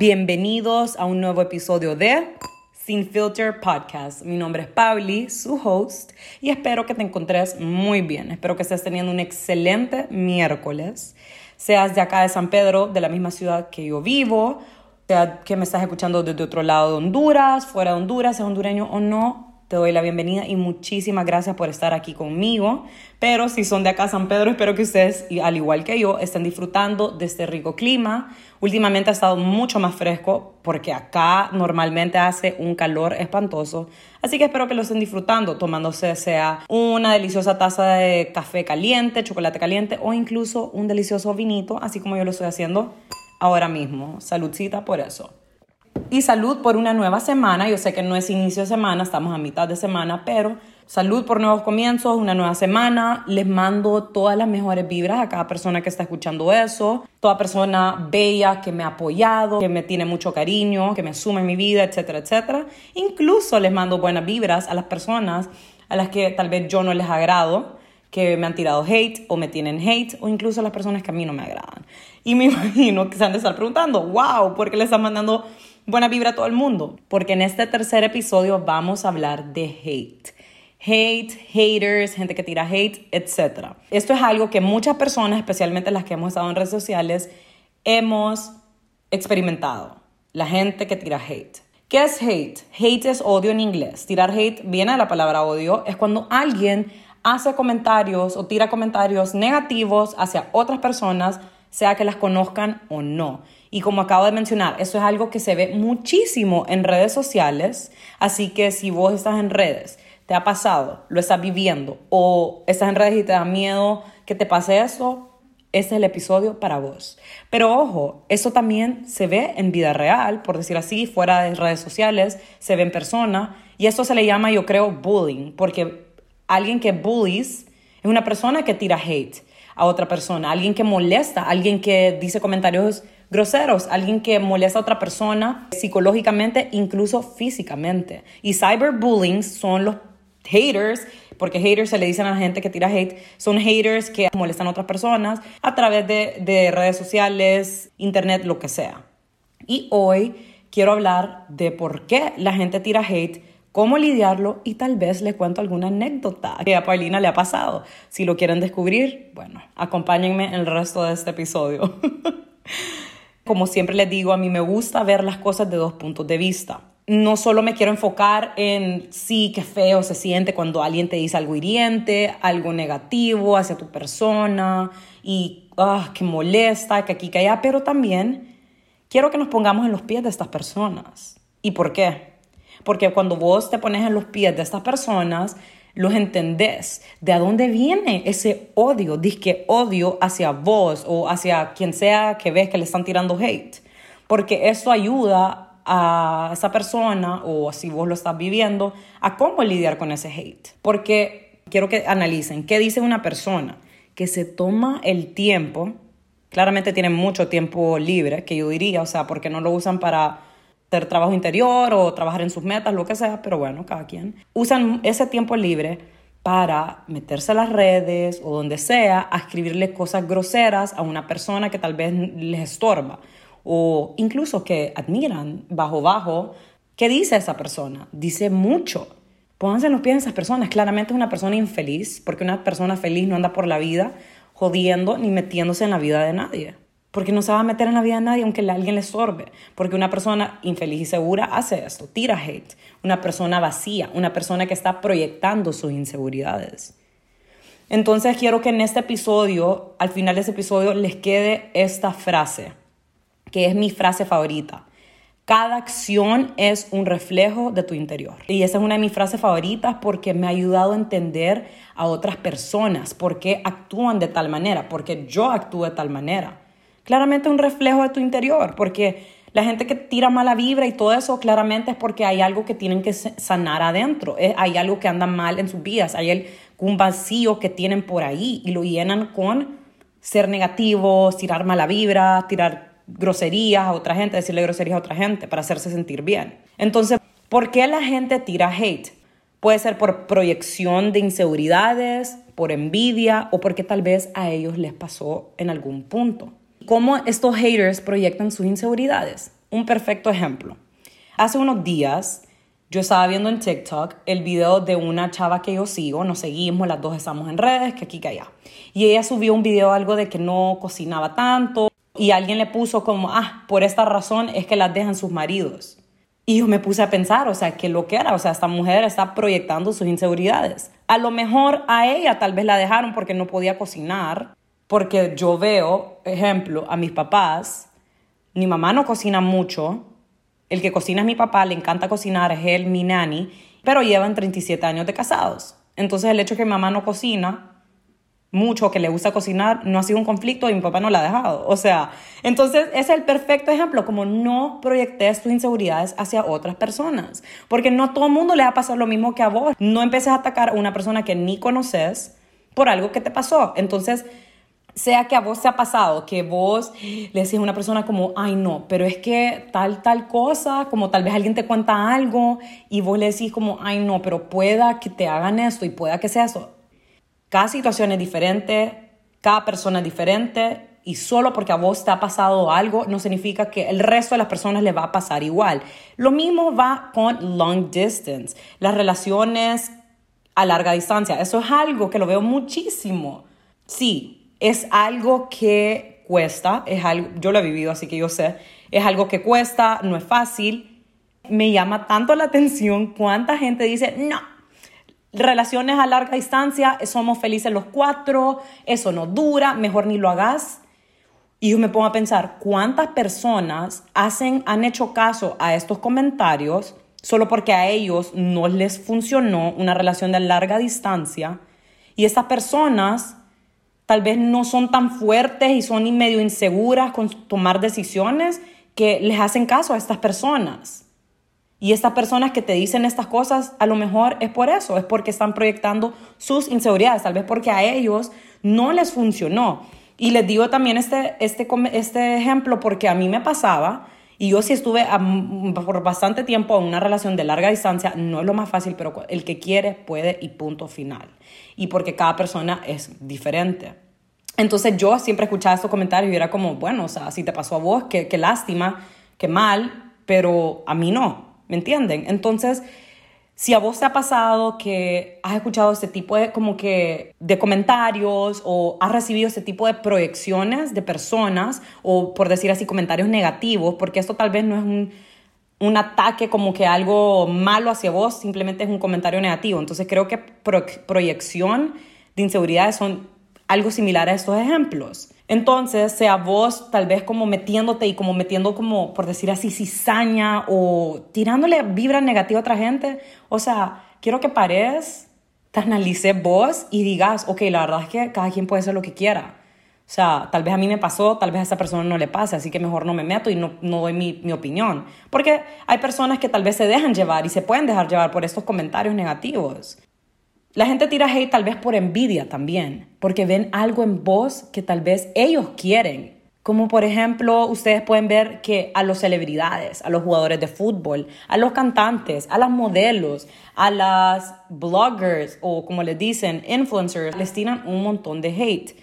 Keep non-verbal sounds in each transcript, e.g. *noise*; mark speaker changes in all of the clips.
Speaker 1: Bienvenidos a un nuevo episodio de Sin Filter Podcast. Mi nombre es Pauli, su host, y espero que te encontres muy bien. Espero que estés teniendo un excelente miércoles. Seas de acá de San Pedro, de la misma ciudad que yo vivo, sea que me estás escuchando desde otro lado de Honduras, fuera de Honduras, seas hondureño o no, te doy la bienvenida y muchísimas gracias por estar aquí conmigo. Pero si son de acá San Pedro, espero que ustedes, al igual que yo, estén disfrutando de este rico clima. Últimamente ha estado mucho más fresco porque acá normalmente hace un calor espantoso. Así que espero que lo estén disfrutando, tomándose sea una deliciosa taza de café caliente, chocolate caliente o incluso un delicioso vinito, así como yo lo estoy haciendo ahora mismo. Saludcita por eso y salud por una nueva semana. Yo sé que no es inicio de semana, estamos a mitad de semana, pero salud por nuevos comienzos, una nueva semana. Les mando todas las mejores vibras a cada persona que está escuchando eso, toda persona bella que me ha apoyado, que me tiene mucho cariño, que me suma en mi vida, etcétera, etcétera. Incluso les mando buenas vibras a las personas a las que tal vez yo no les agrado que me han tirado hate o me tienen hate o incluso a las personas que a mí no me agradan. Y me *laughs* imagino que se han de estar preguntando, wow, ¿por qué le están mandando buena vibra a todo el mundo, porque en este tercer episodio vamos a hablar de hate. Hate, haters, gente que tira hate, etc. Esto es algo que muchas personas, especialmente las que hemos estado en redes sociales, hemos experimentado. La gente que tira hate. ¿Qué es hate? Hate es odio en inglés. Tirar hate viene de la palabra odio. Es cuando alguien hace comentarios o tira comentarios negativos hacia otras personas, sea que las conozcan o no. Y como acabo de mencionar, eso es algo que se ve muchísimo en redes sociales, así que si vos estás en redes, te ha pasado, lo estás viviendo o estás en redes y te da miedo que te pase eso, este es el episodio para vos. Pero ojo, eso también se ve en vida real, por decir así, fuera de redes sociales, se ve en persona. Y eso se le llama, yo creo, bullying, porque alguien que bullies es una persona que tira hate a otra persona, alguien que molesta, alguien que dice comentarios groseros, alguien que molesta a otra persona psicológicamente, incluso físicamente. Y cyberbullying son los haters, porque haters se le dicen a la gente que tira hate, son haters que molestan a otras personas a través de, de redes sociales, internet, lo que sea. Y hoy quiero hablar de por qué la gente tira hate cómo lidiarlo y tal vez les cuento alguna anécdota que a Paulina le ha pasado. Si lo quieren descubrir, bueno, acompáñenme en el resto de este episodio. *laughs* Como siempre les digo, a mí me gusta ver las cosas de dos puntos de vista. No solo me quiero enfocar en sí, qué feo se siente cuando alguien te dice algo hiriente, algo negativo hacia tu persona y ah, que molesta, que aquí, que allá, pero también quiero que nos pongamos en los pies de estas personas. ¿Y por qué? Porque cuando vos te pones en los pies de estas personas, los entendés. ¿De dónde viene ese odio? Disque odio hacia vos o hacia quien sea que ves que le están tirando hate. Porque eso ayuda a esa persona o si vos lo estás viviendo a cómo lidiar con ese hate. Porque quiero que analicen qué dice una persona que se toma el tiempo, claramente tiene mucho tiempo libre, que yo diría, o sea, porque no lo usan para trabajo interior o trabajar en sus metas, lo que sea, pero bueno, cada quien. Usan ese tiempo libre para meterse a las redes o donde sea a escribirle cosas groseras a una persona que tal vez les estorba o incluso que admiran bajo bajo. ¿Qué dice esa persona? Dice mucho. Pónganse en los pies de esas personas. Claramente es una persona infeliz, porque una persona feliz no anda por la vida jodiendo ni metiéndose en la vida de nadie porque no se va a meter en la vida de nadie aunque alguien le sorbe, porque una persona infeliz y segura hace esto, tira hate, una persona vacía, una persona que está proyectando sus inseguridades. Entonces quiero que en este episodio, al final de este episodio, les quede esta frase, que es mi frase favorita. Cada acción es un reflejo de tu interior. Y esa es una de mis frases favoritas porque me ha ayudado a entender a otras personas por qué actúan de tal manera, porque yo actúo de tal manera claramente un reflejo de tu interior, porque la gente que tira mala vibra y todo eso claramente es porque hay algo que tienen que sanar adentro, eh, hay algo que anda mal en sus vidas, hay un vacío que tienen por ahí y lo llenan con ser negativos, tirar mala vibra, tirar groserías a otra gente, decirle groserías a otra gente para hacerse sentir bien. Entonces, ¿por qué la gente tira hate? Puede ser por proyección de inseguridades, por envidia o porque tal vez a ellos les pasó en algún punto. Cómo estos haters proyectan sus inseguridades. Un perfecto ejemplo. Hace unos días yo estaba viendo en TikTok el video de una chava que yo sigo, nos seguimos, las dos estamos en redes, que aquí, que allá. Y ella subió un video algo de que no cocinaba tanto y alguien le puso como, ah, por esta razón es que las dejan sus maridos. Y yo me puse a pensar, o sea, que lo que era, o sea, esta mujer está proyectando sus inseguridades. A lo mejor a ella tal vez la dejaron porque no podía cocinar, porque yo veo, ejemplo, a mis papás, mi mamá no cocina mucho, el que cocina es mi papá, le encanta cocinar, es él, mi nani, pero llevan 37 años de casados. Entonces el hecho de que mi mamá no cocina mucho, que le gusta cocinar, no ha sido un conflicto y mi papá no la ha dejado. O sea, entonces es el perfecto ejemplo, como no proyectes tus inseguridades hacia otras personas, porque no todo el mundo le va a pasar lo mismo que a vos. No empieces a atacar a una persona que ni conoces por algo que te pasó. Entonces, sea que a vos te ha pasado, que vos le decís a una persona como, ay no, pero es que tal, tal cosa, como tal vez alguien te cuenta algo y vos le decís como, ay no, pero pueda que te hagan esto y pueda que sea eso. Cada situación es diferente, cada persona es diferente y solo porque a vos te ha pasado algo no significa que el resto de las personas le va a pasar igual. Lo mismo va con long distance, las relaciones a larga distancia. Eso es algo que lo veo muchísimo. Sí, es algo que cuesta, es algo, yo lo he vivido, así que yo sé, es algo que cuesta, no es fácil. Me llama tanto la atención cuánta gente dice, no, relaciones a larga distancia, somos felices los cuatro, eso no dura, mejor ni lo hagas. Y yo me pongo a pensar, ¿cuántas personas hacen, han hecho caso a estos comentarios solo porque a ellos no les funcionó una relación de larga distancia? Y esas personas tal vez no son tan fuertes y son medio inseguras con tomar decisiones que les hacen caso a estas personas. Y estas personas que te dicen estas cosas, a lo mejor es por eso, es porque están proyectando sus inseguridades, tal vez porque a ellos no les funcionó. Y les digo también este, este, este ejemplo porque a mí me pasaba, y yo sí estuve por bastante tiempo en una relación de larga distancia, no es lo más fácil, pero el que quiere puede y punto final. Y porque cada persona es diferente. Entonces yo siempre escuchaba estos comentarios y era como, bueno, o sea, si te pasó a vos, qué, qué lástima, qué mal, pero a mí no, ¿me entienden? Entonces, si a vos te ha pasado que has escuchado este tipo de, como que, de comentarios o has recibido este tipo de proyecciones de personas o, por decir así, comentarios negativos, porque esto tal vez no es un, un ataque como que algo malo hacia vos, simplemente es un comentario negativo. Entonces creo que proyección de inseguridades son algo similar a estos ejemplos. Entonces, sea vos tal vez como metiéndote y como metiendo como, por decir así, cizaña o tirándole vibra negativa a otra gente. O sea, quiero que pares, te analices vos y digas, ok, la verdad es que cada quien puede hacer lo que quiera. O sea, tal vez a mí me pasó, tal vez a esa persona no le pase, así que mejor no me meto y no, no doy mi, mi opinión. Porque hay personas que tal vez se dejan llevar y se pueden dejar llevar por estos comentarios negativos. La gente tira hate tal vez por envidia también, porque ven algo en vos que tal vez ellos quieren. Como por ejemplo, ustedes pueden ver que a las celebridades, a los jugadores de fútbol, a los cantantes, a las modelos, a las bloggers o como les dicen, influencers, les tiran un montón de hate.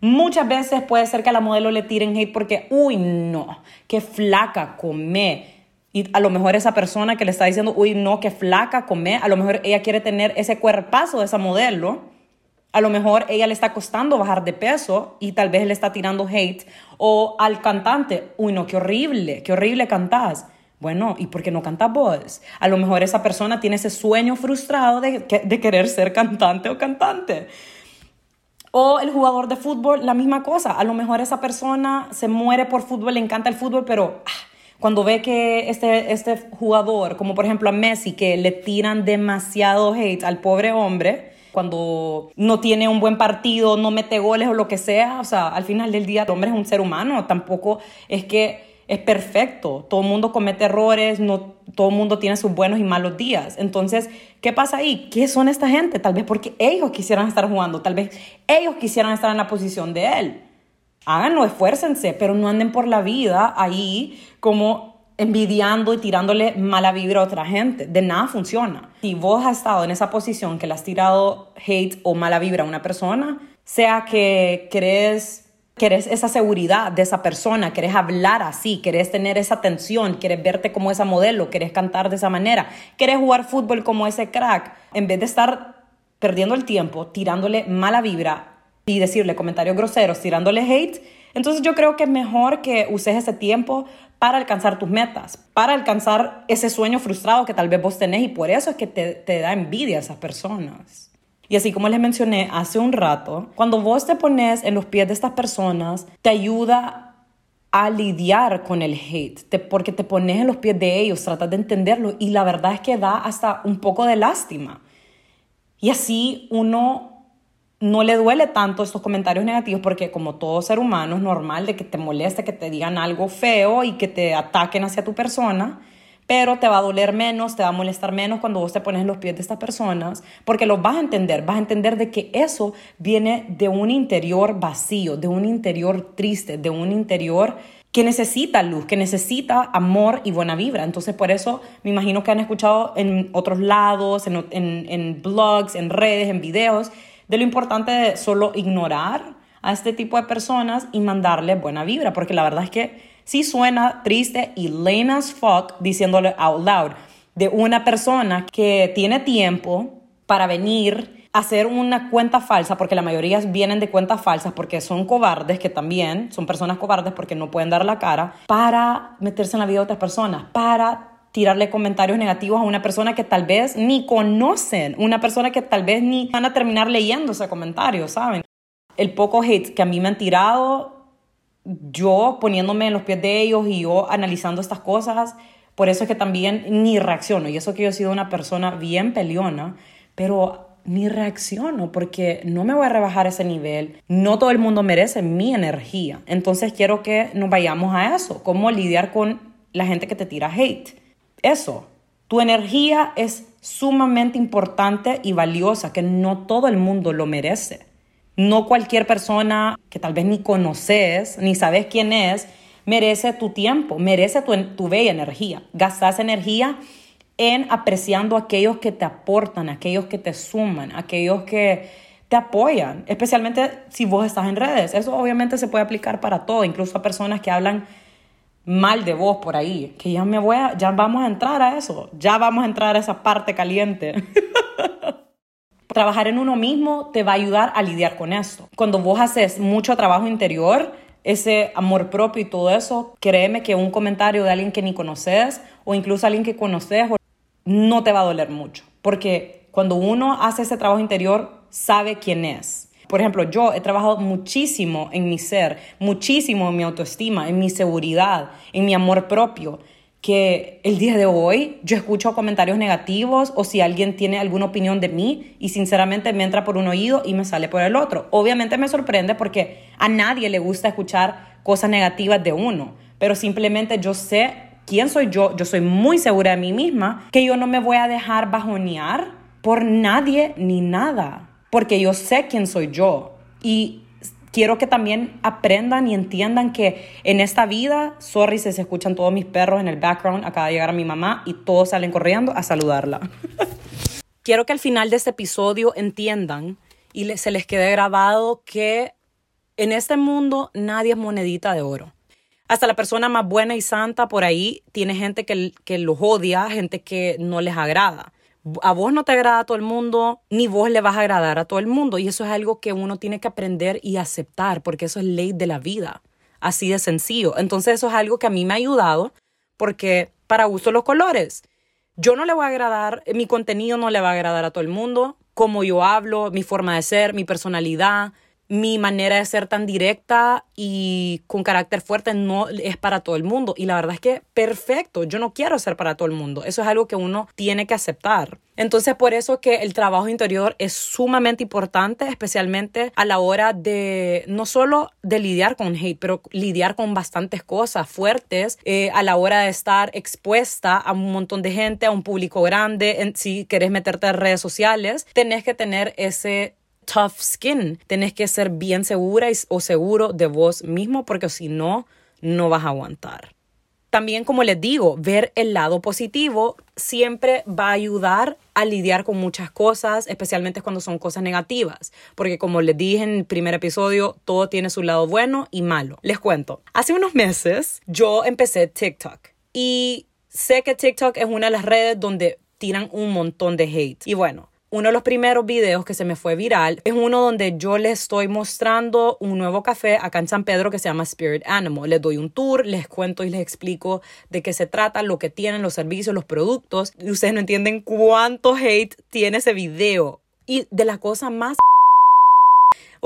Speaker 1: Muchas veces puede ser que a la modelo le tiren hate porque, uy, no, qué flaca, come, y a lo mejor esa persona que le está diciendo, uy, no, que flaca, come, a lo mejor ella quiere tener ese cuerpazo de esa modelo. A lo mejor ella le está costando bajar de peso y tal vez le está tirando hate. O al cantante, uy, no, qué horrible, qué horrible cantás. Bueno, ¿y por qué no cantas vos? A lo mejor esa persona tiene ese sueño frustrado de, de querer ser cantante o cantante. O el jugador de fútbol, la misma cosa. A lo mejor esa persona se muere por fútbol, le encanta el fútbol, pero ah, cuando ve que este, este jugador, como por ejemplo a Messi, que le tiran demasiado hate al pobre hombre, cuando no tiene un buen partido, no mete goles o lo que sea, o sea, al final del día el hombre es un ser humano, tampoco es que es perfecto, todo el mundo comete errores, no todo el mundo tiene sus buenos y malos días. Entonces, ¿qué pasa ahí? ¿Qué son esta gente? Tal vez porque ellos quisieran estar jugando, tal vez ellos quisieran estar en la posición de él háganlo, esfuércense, pero no anden por la vida ahí como envidiando y tirándole mala vibra a otra gente. De nada funciona. Si vos has estado en esa posición que le has tirado hate o mala vibra a una persona, sea que crees Querés esa seguridad de esa persona, querés hablar así, querés tener esa atención, querés verte como esa modelo, querés cantar de esa manera, querés jugar fútbol como ese crack, en vez de estar perdiendo el tiempo, tirándole mala vibra y decirle comentarios groseros, tirándole hate, entonces yo creo que es mejor que uses ese tiempo para alcanzar tus metas, para alcanzar ese sueño frustrado que tal vez vos tenés y por eso es que te, te da envidia a esas personas. Y así como les mencioné hace un rato, cuando vos te pones en los pies de estas personas, te ayuda a lidiar con el hate, porque te pones en los pies de ellos, tratas de entenderlo y la verdad es que da hasta un poco de lástima. Y así uno no le duele tanto estos comentarios negativos porque como todo ser humano es normal de que te moleste, que te digan algo feo y que te ataquen hacia tu persona, pero te va a doler menos, te va a molestar menos cuando vos te pones en los pies de estas personas, porque lo vas a entender, vas a entender de que eso viene de un interior vacío, de un interior triste, de un interior que necesita luz, que necesita amor y buena vibra. Entonces, por eso me imagino que han escuchado en otros lados, en, en blogs, en redes, en videos, de lo importante de solo ignorar a este tipo de personas y mandarle buena vibra, porque la verdad es que sí suena triste y lame as fuck diciéndole out loud de una persona que tiene tiempo para venir a hacer una cuenta falsa, porque la mayoría vienen de cuentas falsas porque son cobardes, que también son personas cobardes porque no pueden dar la cara, para meterse en la vida de otras personas, para tirarle comentarios negativos a una persona que tal vez ni conocen, una persona que tal vez ni van a terminar leyendo ese comentario, ¿saben? El poco hate que a mí me han tirado, yo poniéndome en los pies de ellos y yo analizando estas cosas, por eso es que también ni reacciono. Y eso que yo he sido una persona bien peleona, pero ni reacciono porque no me voy a rebajar ese nivel. No todo el mundo merece mi energía. Entonces quiero que nos vayamos a eso, cómo lidiar con la gente que te tira hate eso. Tu energía es sumamente importante y valiosa, que no todo el mundo lo merece. No cualquier persona que tal vez ni conoces, ni sabes quién es, merece tu tiempo, merece tu, tu bella energía. Gastas energía en apreciando a aquellos que te aportan, aquellos que te suman, aquellos que te apoyan, especialmente si vos estás en redes. Eso obviamente se puede aplicar para todo, incluso a personas que hablan mal de voz por ahí, que ya me voy a, ya vamos a entrar a eso, ya vamos a entrar a esa parte caliente. *laughs* Trabajar en uno mismo te va a ayudar a lidiar con esto. Cuando vos haces mucho trabajo interior, ese amor propio y todo eso, créeme que un comentario de alguien que ni conoces o incluso alguien que conoces no te va a doler mucho, porque cuando uno hace ese trabajo interior, sabe quién es por ejemplo, yo he trabajado muchísimo en mi ser, muchísimo en mi autoestima, en mi seguridad, en mi amor propio, que el día de hoy yo escucho comentarios negativos o si alguien tiene alguna opinión de mí y sinceramente me entra por un oído y me sale por el otro. Obviamente me sorprende porque a nadie le gusta escuchar cosas negativas de uno, pero simplemente yo sé quién soy yo, yo soy muy segura de mí misma, que yo no me voy a dejar bajonear por nadie ni nada porque yo sé quién soy yo y quiero que también aprendan y entiendan que en esta vida, sorry se escuchan todos mis perros en el background, acaba de llegar a mi mamá y todos salen corriendo a saludarla. *laughs* quiero que al final de este episodio entiendan y se les quede grabado que en este mundo nadie es monedita de oro. Hasta la persona más buena y santa por ahí tiene gente que, que los odia, gente que no les agrada a vos no te agrada a todo el mundo, ni vos le vas a agradar a todo el mundo. Y eso es algo que uno tiene que aprender y aceptar, porque eso es ley de la vida, así de sencillo. Entonces eso es algo que a mí me ha ayudado, porque para gusto los colores. Yo no le voy a agradar, mi contenido no le va a agradar a todo el mundo, como yo hablo, mi forma de ser, mi personalidad, mi manera de ser tan directa y con carácter fuerte no es para todo el mundo. Y la verdad es que perfecto, yo no quiero ser para todo el mundo. Eso es algo que uno tiene que aceptar. Entonces, por eso que el trabajo interior es sumamente importante, especialmente a la hora de no solo de lidiar con hate, pero lidiar con bastantes cosas fuertes, eh, a la hora de estar expuesta a un montón de gente, a un público grande. si querés meterte en redes sociales, tenés que tener ese tough skin. Tenés que ser bien segura o seguro de vos mismo porque si no, no vas a aguantar. también, como les digo, ver el lado positivo siempre va a ayudar a lidiar con muchas cosas, especialmente cuando son cosas negativas, porque como les dije en el primer episodio, todo tiene su lado bueno y malo. Les cuento, hace unos meses yo empecé TikTok y sé que TikTok es una de las redes donde tiran un montón de hate. Y bueno, uno de los primeros videos que se me fue viral es uno donde yo les estoy mostrando un nuevo café acá en San Pedro que se llama Spirit Animal. Les doy un tour, les cuento y les explico de qué se trata, lo que tienen, los servicios, los productos. Y ustedes no entienden cuánto hate tiene ese video. Y de la cosa más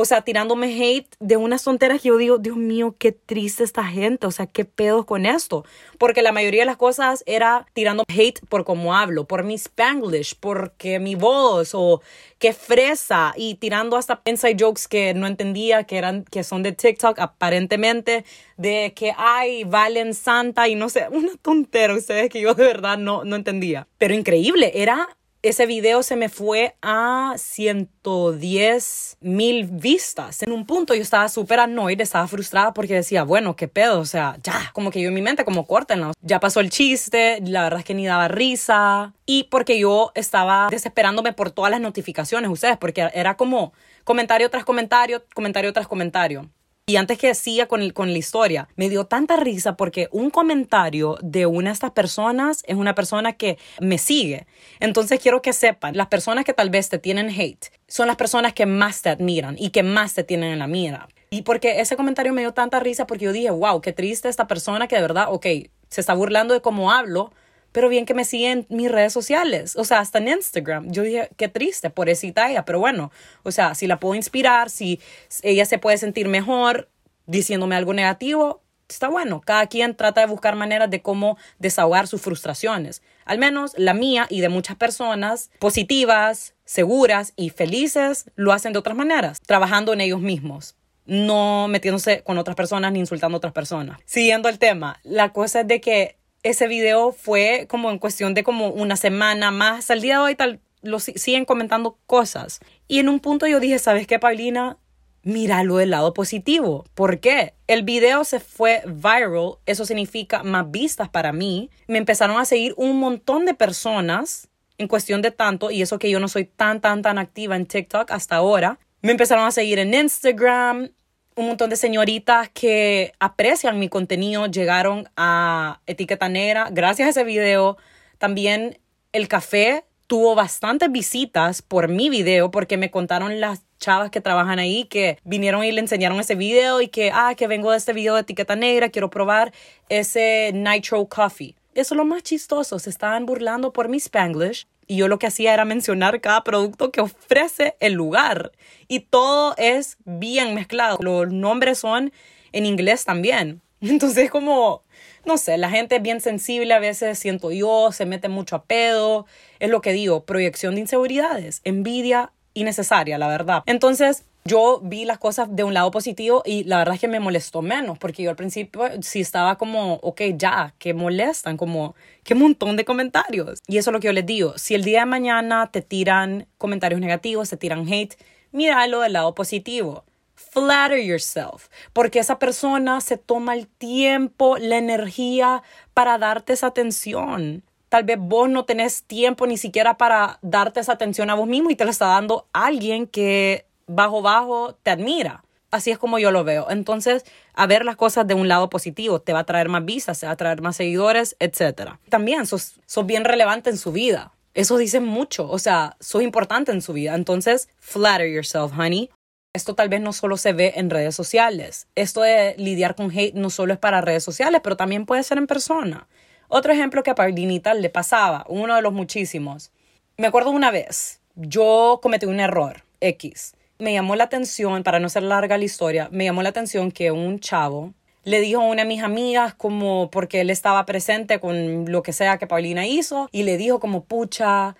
Speaker 1: o sea, tirándome hate de unas tonteras que yo digo, Dios mío, qué triste esta gente, o sea, qué pedos con esto. Porque la mayoría de las cosas era tirando hate por cómo hablo, por mi spanglish, porque mi voz o qué fresa y tirando hasta inside jokes que no entendía que eran que son de TikTok aparentemente de que ay, valen santa y no sé, *laughs* una tontera ustedes que yo de verdad no no entendía. Pero increíble, era ese video se me fue a 110 mil vistas. En un punto yo estaba súper annoyed, estaba frustrada porque decía, bueno, qué pedo, o sea, ya, como que yo en mi mente, como córtenlo. Ya pasó el chiste, la verdad es que ni daba risa. Y porque yo estaba desesperándome por todas las notificaciones, ustedes, porque era como comentario tras comentario, comentario tras comentario. Y antes que siga con, con la historia, me dio tanta risa porque un comentario de una de estas personas es una persona que me sigue. Entonces quiero que sepan, las personas que tal vez te tienen hate son las personas que más te admiran y que más te tienen en la mira. Y porque ese comentario me dio tanta risa porque yo dije, wow, qué triste esta persona que de verdad, ok, se está burlando de cómo hablo, pero bien que me siguen en mis redes sociales, o sea, hasta en Instagram. Yo dije, qué triste, por pobrecita ella, pero bueno, o sea, si la puedo inspirar, si ella se puede sentir mejor diciéndome algo negativo, está bueno. Cada quien trata de buscar maneras de cómo desahogar sus frustraciones. Al menos la mía y de muchas personas positivas, seguras y felices lo hacen de otras maneras, trabajando en ellos mismos no metiéndose con otras personas ni insultando a otras personas. Siguiendo el tema, la cosa es de que ese video fue como en cuestión de como una semana más. Al día de hoy tal, lo siguen comentando cosas. Y en un punto yo dije, ¿sabes qué, Paulina? Míralo del lado positivo. ¿Por qué? El video se fue viral, eso significa más vistas para mí. Me empezaron a seguir un montón de personas en cuestión de tanto, y eso que yo no soy tan, tan, tan activa en TikTok hasta ahora. Me empezaron a seguir en Instagram, un montón de señoritas que aprecian mi contenido llegaron a Etiqueta Negra. Gracias a ese video, también el café tuvo bastantes visitas por mi video porque me contaron las chavas que trabajan ahí que vinieron y le enseñaron ese video y que, ah, que vengo de este video de Etiqueta Negra, quiero probar ese Nitro Coffee. Eso es lo más chistoso, se estaban burlando por mi Spanglish y yo lo que hacía era mencionar cada producto que ofrece el lugar. Y todo es bien mezclado. Los nombres son en inglés también. *laughs* Entonces como, no sé, la gente es bien sensible a veces, siento yo, se mete mucho a pedo. Es lo que digo, proyección de inseguridades, envidia innecesaria, la verdad. Entonces, yo vi las cosas de un lado positivo y la verdad es que me molestó menos, porque yo al principio sí estaba como, ok, ya, que molestan, como, qué montón de comentarios. Y eso es lo que yo les digo, si el día de mañana te tiran comentarios negativos, te tiran hate, míralo del lado positivo. Flatter yourself, porque esa persona se toma el tiempo, la energía para darte esa atención. Tal vez vos no tenés tiempo ni siquiera para darte esa atención a vos mismo y te la está dando alguien que bajo bajo te admira. Así es como yo lo veo. Entonces, a ver las cosas de un lado positivo, te va a traer más vistas, te va a traer más seguidores, etc. También sos, sos bien relevante en su vida. Eso dice mucho. O sea, sos importante en su vida. Entonces, flatter yourself, honey. Esto tal vez no solo se ve en redes sociales. Esto de lidiar con hate no solo es para redes sociales, pero también puede ser en persona. Otro ejemplo que a Paulinita le pasaba, uno de los muchísimos. Me acuerdo una vez, yo cometí un error, X me llamó la atención, para no ser larga la historia, me llamó la atención que un chavo le dijo a una de mis amigas como porque él estaba presente con lo que sea que Paulina hizo y le dijo como pucha,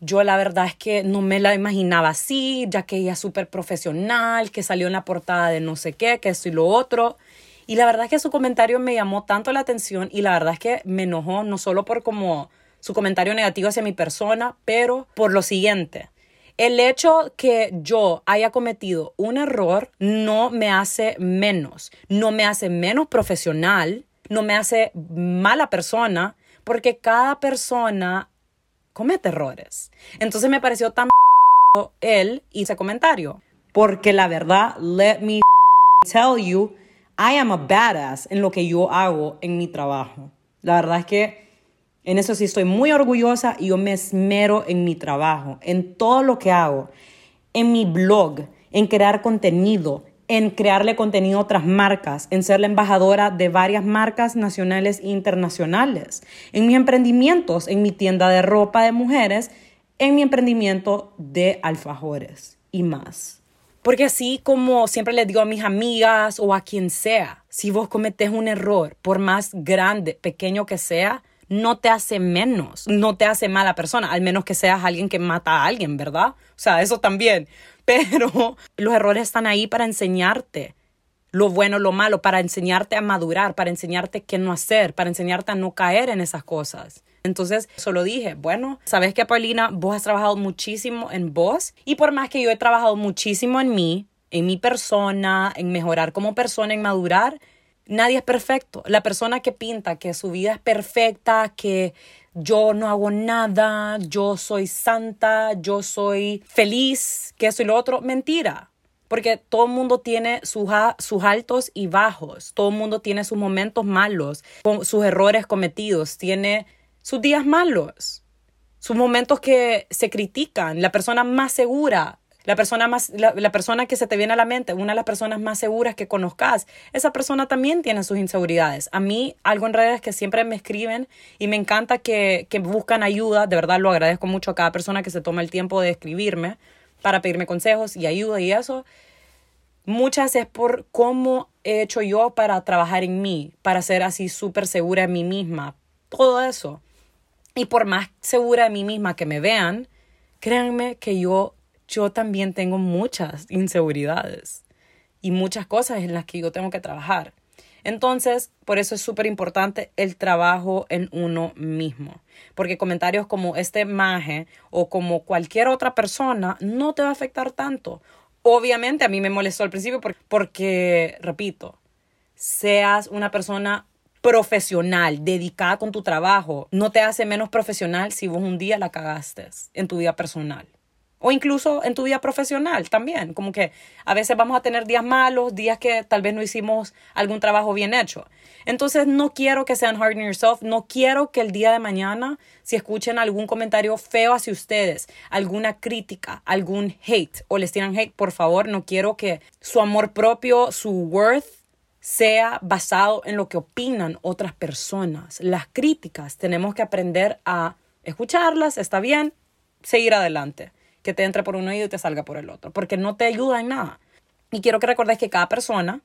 Speaker 1: yo la verdad es que no me la imaginaba así, ya que ella es súper profesional, que salió en la portada de no sé qué, que esto y lo otro. Y la verdad es que su comentario me llamó tanto la atención y la verdad es que me enojó no solo por como su comentario negativo hacia mi persona, pero por lo siguiente. El hecho que yo haya cometido un error no me hace menos, no me hace menos profesional, no me hace mala persona, porque cada persona comete errores. Entonces me pareció tan *laughs* él hice comentario. Porque la verdad, let me *laughs* tell you, I am a badass en lo que yo hago en mi trabajo. La verdad es que en eso sí estoy muy orgullosa y yo me esmero en mi trabajo, en todo lo que hago, en mi blog, en crear contenido, en crearle contenido a otras marcas, en ser la embajadora de varias marcas nacionales e internacionales, en mis emprendimientos, en mi tienda de ropa de mujeres, en mi emprendimiento de alfajores y más. Porque así como siempre les digo a mis amigas o a quien sea, si vos cometes un error, por más grande, pequeño que sea, no te hace menos, no te hace mala persona, al menos que seas alguien que mata a alguien, ¿verdad? O sea, eso también. *laughs* Pero los errores están ahí para enseñarte lo bueno, lo malo, para enseñarte a madurar, para enseñarte qué no hacer, para enseñarte a no caer en esas cosas. Entonces, solo dije, bueno, sabes que Paulina, vos has trabajado muchísimo en vos y por más que yo he trabajado muchísimo en mí, en mi persona, en mejorar como persona, en madurar, Nadie es perfecto. La persona que pinta que su vida es perfecta, que yo no hago nada, yo soy santa, yo soy feliz, que eso y lo otro, mentira. Porque todo el mundo tiene sus, sus altos y bajos, todo el mundo tiene sus momentos malos, sus errores cometidos, tiene sus días malos, sus momentos que se critican. La persona más segura la persona, más, la, persona que se te viene a la mente, una de las personas más seguras que conozcas, esa persona también tiene sus inseguridades. A mí, algo en redes que siempre me escriben y me encanta que, que buscan ayuda, de verdad lo agradezco mucho a cada persona que se toma el tiempo de escribirme para pedirme consejos y ayuda y eso. Muchas es por cómo he hecho yo para trabajar en mí, para ser así súper segura de mí misma, todo eso. Y por más segura de mí misma que me vean, créanme que yo yo también tengo muchas inseguridades y muchas cosas en las que yo tengo que trabajar. Entonces, por eso es súper importante el trabajo en uno mismo. Porque comentarios como este maje o como cualquier otra persona no te va a afectar tanto. Obviamente a mí me molestó al principio porque, porque repito, seas una persona profesional, dedicada con tu trabajo, no te hace menos profesional si vos un día la cagaste en tu vida personal. O incluso en tu vida profesional también, como que a veces vamos a tener días malos, días que tal vez no hicimos algún trabajo bien hecho. Entonces no quiero que sean hard on yourself, no quiero que el día de mañana, si escuchen algún comentario feo hacia ustedes, alguna crítica, algún hate o les tiran hate, por favor, no quiero que su amor propio, su worth sea basado en lo que opinan otras personas. Las críticas tenemos que aprender a escucharlas, está bien, seguir adelante que te entre por un oído y te salga por el otro, porque no te ayuda en nada. Y quiero que recordes que cada persona,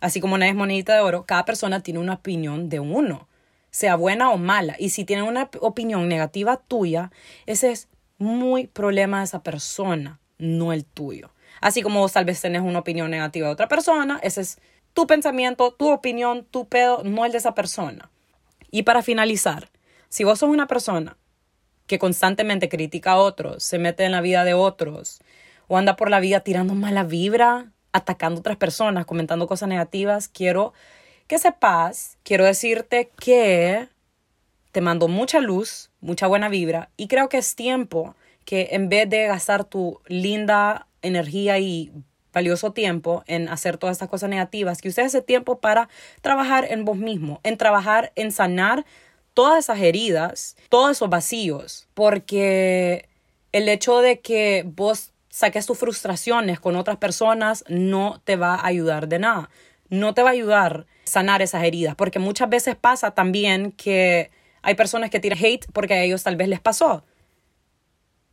Speaker 1: así como una es monedita de oro, cada persona tiene una opinión de uno, sea buena o mala. Y si tiene una opinión negativa tuya, ese es muy problema de esa persona, no el tuyo. Así como vos tal vez tenés una opinión negativa de otra persona, ese es tu pensamiento, tu opinión, tu pedo, no el de esa persona. Y para finalizar, si vos sos una persona que constantemente critica a otros, se mete en la vida de otros o anda por la vida tirando mala vibra, atacando a otras personas, comentando cosas negativas, quiero que sepas, quiero decirte que te mando mucha luz, mucha buena vibra y creo que es tiempo que en vez de gastar tu linda energía y valioso tiempo en hacer todas estas cosas negativas, que uses ese tiempo para trabajar en vos mismo, en trabajar en sanar todas esas heridas, todos esos vacíos, porque el hecho de que vos saques tus frustraciones con otras personas no te va a ayudar de nada. No te va a ayudar sanar esas heridas, porque muchas veces pasa también que hay personas que tiran hate porque a ellos tal vez les pasó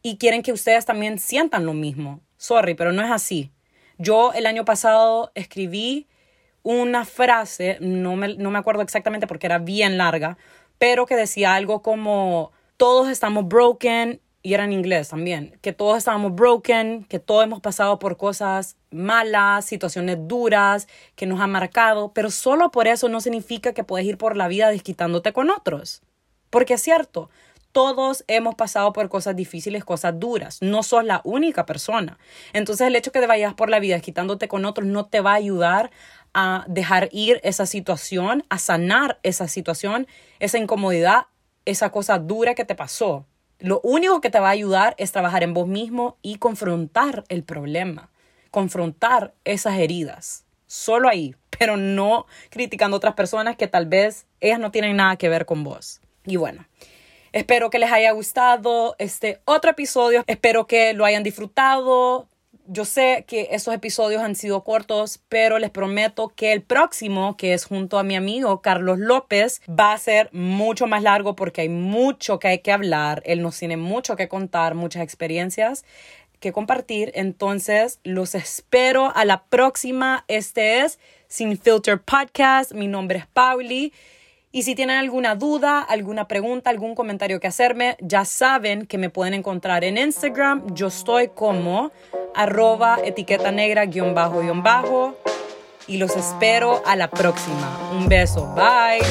Speaker 1: y quieren que ustedes también sientan lo mismo. Sorry, pero no es así. Yo el año pasado escribí una frase, no me, no me acuerdo exactamente porque era bien larga, pero que decía algo como todos estamos broken y era en inglés también, que todos estamos broken, que todos hemos pasado por cosas malas, situaciones duras, que nos han marcado, pero solo por eso no significa que puedes ir por la vida desquitándote con otros. Porque es cierto, todos hemos pasado por cosas difíciles, cosas duras. No sos la única persona. Entonces el hecho que te vayas por la vida quitándote con otros no te va a ayudar a dejar ir esa situación, a sanar esa situación, esa incomodidad, esa cosa dura que te pasó. Lo único que te va a ayudar es trabajar en vos mismo y confrontar el problema, confrontar esas heridas. Solo ahí, pero no criticando a otras personas que tal vez ellas no tienen nada que ver con vos. Y bueno, Espero que les haya gustado este otro episodio. Espero que lo hayan disfrutado. Yo sé que esos episodios han sido cortos, pero les prometo que el próximo, que es junto a mi amigo Carlos López, va a ser mucho más largo porque hay mucho que hay que hablar. Él nos tiene mucho que contar, muchas experiencias que compartir. Entonces, los espero a la próxima. Este es Sin Filter Podcast. Mi nombre es Pauli. Y si tienen alguna duda, alguna pregunta, algún comentario que hacerme, ya saben que me pueden encontrar en Instagram. Yo estoy como arroba etiqueta negra guion bajo guion bajo. Y los espero a la próxima. Un beso. Bye.